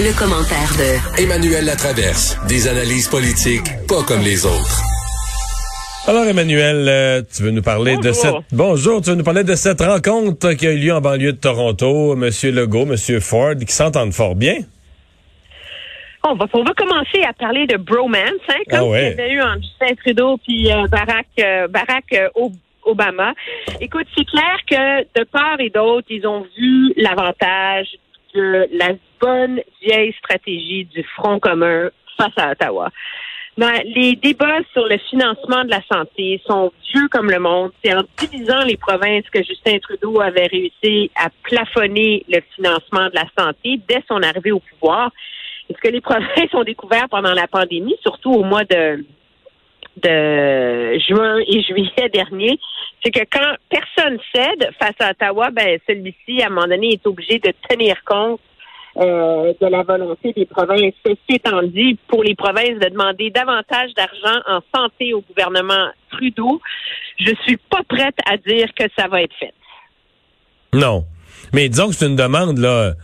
Le, commentaire de Emmanuel Latraverse. Des analyses politiques pas comme les autres. Alors Emmanuel, euh, tu veux nous parler de cette bonjour, tu veux nous parler de cette rencontre qui a eu lieu en banlieue de Toronto, Monsieur Legault, Monsieur Ford, qui s'entendent fort bien. On va, on va commencer à parler de bromance, hein, comme ah il y avait eu entre Justin Trudeau puis euh, Barack, euh, Barack Obama. Écoute, c'est clair que de part et d'autre, ils ont vu l'avantage de la bonne vieille stratégie du Front commun face à Ottawa. Ben, les débats sur le financement de la santé sont vieux comme le monde. C'est en divisant les provinces que Justin Trudeau avait réussi à plafonner le financement de la santé dès son arrivée au pouvoir. Et ce que les provinces ont découvert pendant la pandémie, surtout au mois de, juin et juillet dernier, c'est que quand personne cède face à Ottawa, ben celui-ci, à un moment donné, est obligé de tenir compte euh, de la volonté des provinces. Ceci étant dit, pour les provinces de demander davantage d'argent en santé au gouvernement Trudeau, je suis pas prête à dire que ça va être fait. Non. Mais disons que c'est une demande, là,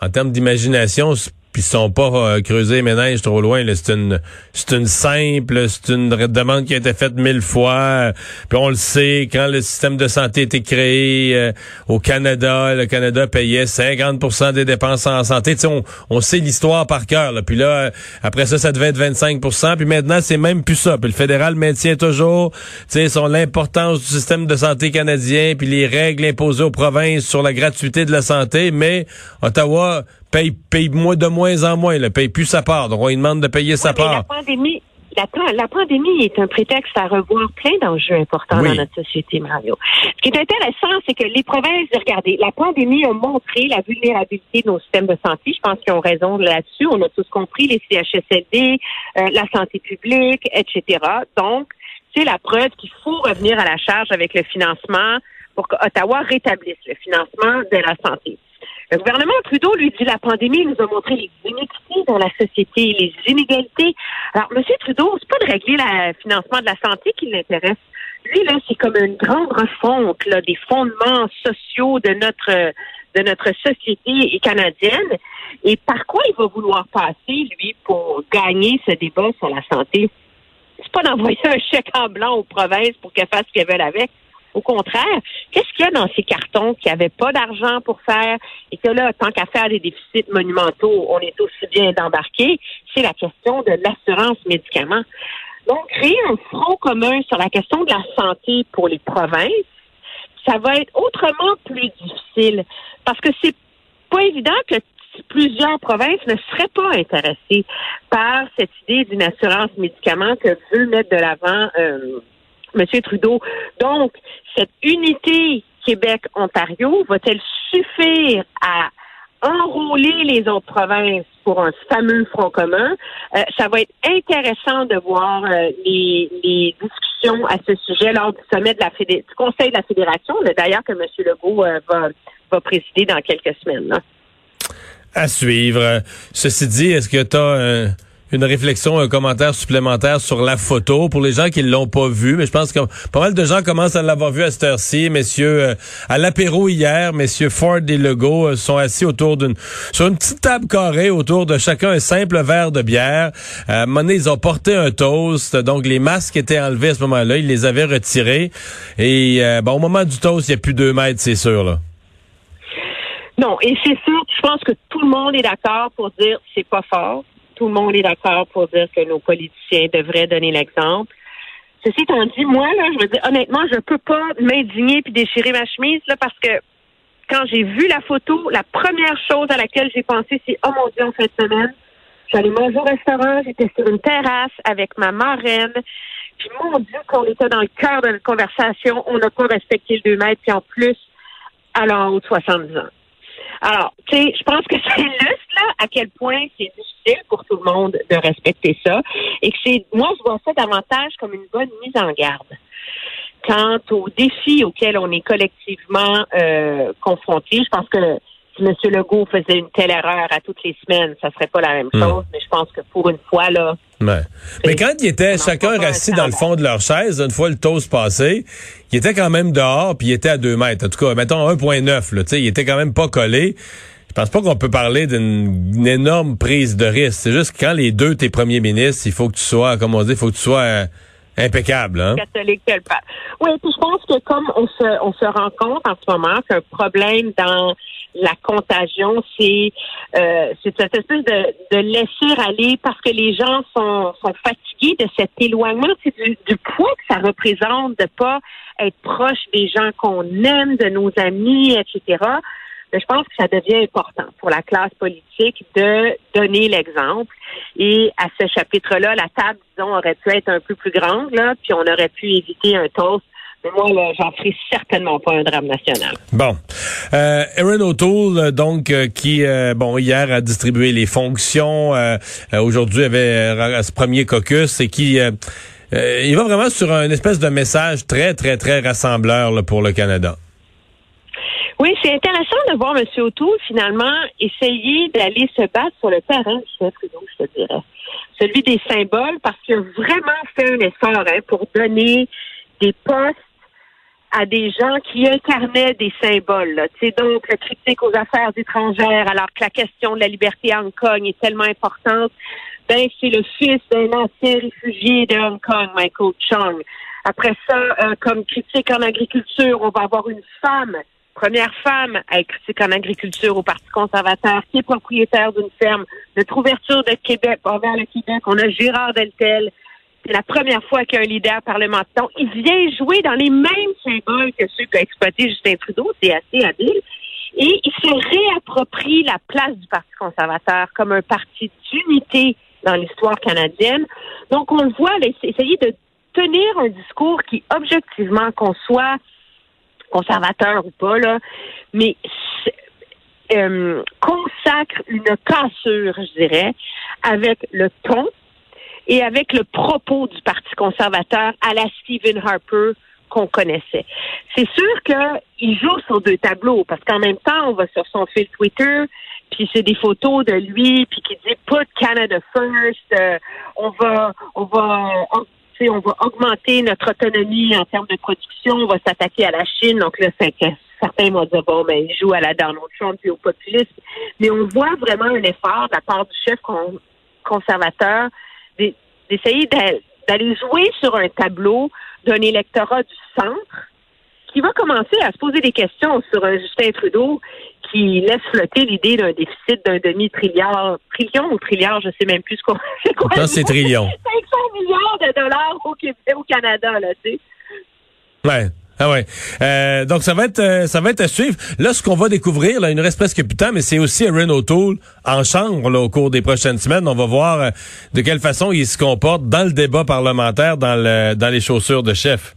en termes d'imagination, puis ils sont pas euh, creusés les ménages trop loin. C'est une c'est une simple, c'est une demande qui a été faite mille fois. Puis on le sait, quand le système de santé a été créé euh, au Canada, le Canada payait 50% des dépenses en santé. On, on sait l'histoire par cœur. Puis là, après ça, ça devait être 25% Puis maintenant, c'est même plus ça. Puis le fédéral maintient toujours son l'importance du système de santé canadien, puis les règles imposées aux provinces sur la gratuité de la santé. Mais Ottawa paye, paye moins de moins en moins, ne paye plus sa part. Donc, on lui demande de payer sa part. La pandémie, la, pandémie est un prétexte à revoir plein d'enjeux importants dans notre société, Mario. Ce qui est intéressant, c'est que les provinces, regardez, la pandémie a montré la vulnérabilité de nos systèmes de santé. Je pense qu'ils ont raison là-dessus. On a tous compris les CHSLD, euh, la santé publique, etc. Donc, c'est la preuve qu'il faut revenir à la charge avec le financement pour qu'Ottawa rétablisse le financement de la santé. Le gouvernement Trudeau lui dit la pandémie nous a montré les inéquités dans la société, les inégalités. Alors, M. Trudeau, c'est pas de régler le financement de la santé qui l'intéresse. Lui, là, c'est comme une grande refonte là, des fondements sociaux de notre de notre société canadienne. Et par quoi il va vouloir passer, lui, pour gagner ce débat sur la santé? C'est pas d'envoyer un chèque en blanc aux provinces pour qu'elles fassent ce qu'elles veulent avec. Au contraire, qu'est-ce qu'il y a dans ces cartons qui n'avaient pas d'argent pour faire et que là, tant qu'à faire des déficits monumentaux, on est aussi bien d'embarquer? C'est la question de l'assurance médicaments. Donc, créer un front commun sur la question de la santé pour les provinces, ça va être autrement plus difficile parce que c'est pas évident que plusieurs provinces ne seraient pas intéressées par cette idée d'une assurance médicaments que veut mettre de l'avant euh, M. Trudeau. Donc, cette unité Québec-Ontario va-t-elle suffire à enrôler les autres provinces pour un fameux front commun? Euh, ça va être intéressant de voir euh, les, discussions à ce sujet lors du sommet du Conseil de la Fédération, d'ailleurs que M. Legault euh, va, va présider dans quelques semaines. À suivre. Ceci dit, est-ce que tu as une réflexion, un commentaire supplémentaire sur la photo pour les gens qui l'ont pas vu, mais je pense que pas mal de gens commencent à l'avoir vu à cette heure-ci. Messieurs, euh, à l'apéro hier, messieurs Ford et Legault euh, sont assis autour d'une sur une petite table carrée autour de chacun un simple verre de bière. Euh, donné, ils ont porté un toast, donc les masques étaient enlevés à ce moment-là, ils les avaient retirés. Et bon, au moment du toast, il y a plus deux mètres, c'est sûr là. Non, et c'est sûr, je pense que tout le monde est d'accord pour dire c'est pas fort tout le monde est d'accord pour dire que nos politiciens devraient donner l'exemple. Ceci étant dit, moi, là, je veux dire, honnêtement, je peux pas m'indigner puis déchirer ma chemise, là, parce que quand j'ai vu la photo, la première chose à laquelle j'ai pensé, c'est, oh mon Dieu, en fin semaine, j'allais manger au restaurant, j'étais sur une terrasse avec ma marraine, puis mon Dieu, qu'on était dans le cœur de notre conversation, on n'a pas respecté le 2 mètres, puis en plus, à l'en haut de 70 ans. Alors, tu sais, je pense que c'est juste là à quel point c'est pour tout le monde de respecter ça et que c'est, moi, je vois ça davantage comme une bonne mise en garde quant aux défis auxquels on est collectivement euh, confrontés. Je pense que si M. Legault faisait une telle erreur à toutes les semaines, ça serait pas la même hmm. chose. Mais je pense que pour une fois, là. Mais quand ils étaient chacun assis dans le fond de leur chaise, une fois le toast passé, il était quand même dehors, puis il était à deux mètres. En tout cas, mettons 1,9. Là, il était quand même pas collé. Je pense pas qu'on peut parler d'une énorme prise de risque. C'est juste que quand les deux, tes premiers ministres, il faut que tu sois, comme on dit, il faut que tu sois euh, impeccable. Hein? Catholique Oui, puis je pense que comme on se, on se rend compte en ce moment qu'un problème dans la contagion, c'est euh, cette espèce de, de laisser aller parce que les gens sont, sont fatigués de cet éloignement, c'est du, du poids que ça représente de pas être proche des gens qu'on aime, de nos amis, etc. Mais je pense que ça devient important pour la classe politique de donner l'exemple. Et à ce chapitre-là, la table, disons, aurait pu être un peu plus grande, là, puis on aurait pu éviter un toast mais moi, j'en ferai certainement pas un drame national. Bon. Euh, Aaron O'Toole, donc, euh, qui, euh, bon, hier a distribué les fonctions, euh, aujourd'hui avait ce premier caucus et qui, il va vraiment sur un espèce de message très, très, très rassembleur là, pour le Canada. Oui, c'est intéressant de voir M. O'Toole, finalement, essayer d'aller se battre sur le terrain chef je te dirais. Celui des symboles, parce qu'il a vraiment fait un effort hein, pour donner des postes à des gens qui incarnaient des symboles. C'est donc critique aux affaires étrangères, alors que la question de la liberté à Hong Kong est tellement importante. Ben, c'est le fils d'un ancien réfugié de Hong Kong, Michael Chung. Après ça, euh, comme critique en agriculture, on va avoir une femme, première femme à être critique en agriculture au Parti conservateur, qui est propriétaire d'une ferme. Notre ouverture de Québec envers le Québec, on a Gérard Deltel, c'est la première fois qu'un leader parlementaire, il vient jouer dans les mêmes symboles que ceux qu'a exploité Justin Trudeau. C'est assez habile. Et il se réapproprie la place du Parti conservateur comme un parti d'unité dans l'histoire canadienne. Donc, on le voit, essayer de tenir un discours qui, objectivement, qu'on soit conservateur ou pas, là, mais euh, consacre une cassure, je dirais, avec le ton, et avec le propos du Parti conservateur à la Stephen Harper qu'on connaissait. C'est sûr qu'il joue sur deux tableaux parce qu'en même temps, on va sur son fil Twitter, puis c'est des photos de lui, puis qui dit Put Canada first, euh, on va, on va, on va augmenter notre autonomie en termes de production, on va s'attaquer à la Chine. Donc là, c'est certains vont dire bon, ben il joue à la Donald Trump et au populisme, mais on voit vraiment un effort de la part du chef conservateur d'essayer d'aller jouer sur un tableau d'un électorat du centre qui va commencer à se poser des questions sur un Justin Trudeau qui laisse flotter l'idée d'un déficit d'un demi-trilliard, trillion ou trilliard, je sais même plus ce qu'on c'est trillion. 500 milliards de dollars au Québec, au Canada, là, tu sais. Ouais. Ah ouais. Euh, donc ça va être euh, ça va être à suivre. Là, ce qu'on va découvrir, là, il nous reste presque plus de temps, mais c'est aussi Aaron O'Toole en chambre là, au cours des prochaines semaines. On va voir euh, de quelle façon il se comporte dans le débat parlementaire, dans le dans les chaussures de chef.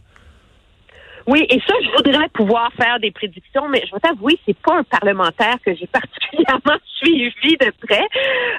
Oui, et ça, je voudrais pouvoir faire des prédictions, mais je vais t'avouer, c'est pas un parlementaire que j'ai particulièrement suivi de près.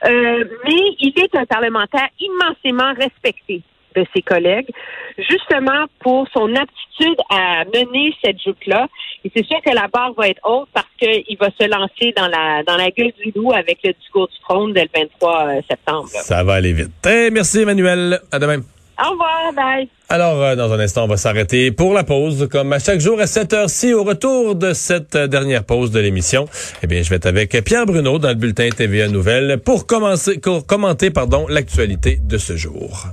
mais il est un parlementaire immensément respecté de ses collègues, justement pour son aptitude à mener cette joute-là. Et c'est sûr que la barre va être haute parce qu'il va se lancer dans la dans la gueule du loup avec le discours du trône dès le 23 euh, septembre. Ça va aller vite. Eh, merci Emmanuel. À demain. Au revoir, bye. Alors, euh, dans un instant, on va s'arrêter pour la pause, comme à chaque jour à cette heure-ci. Au retour de cette euh, dernière pause de l'émission, eh bien, je vais être avec Pierre Bruno dans le bulletin TVA Nouvelles pour commencer, pour commenter, pardon, l'actualité de ce jour.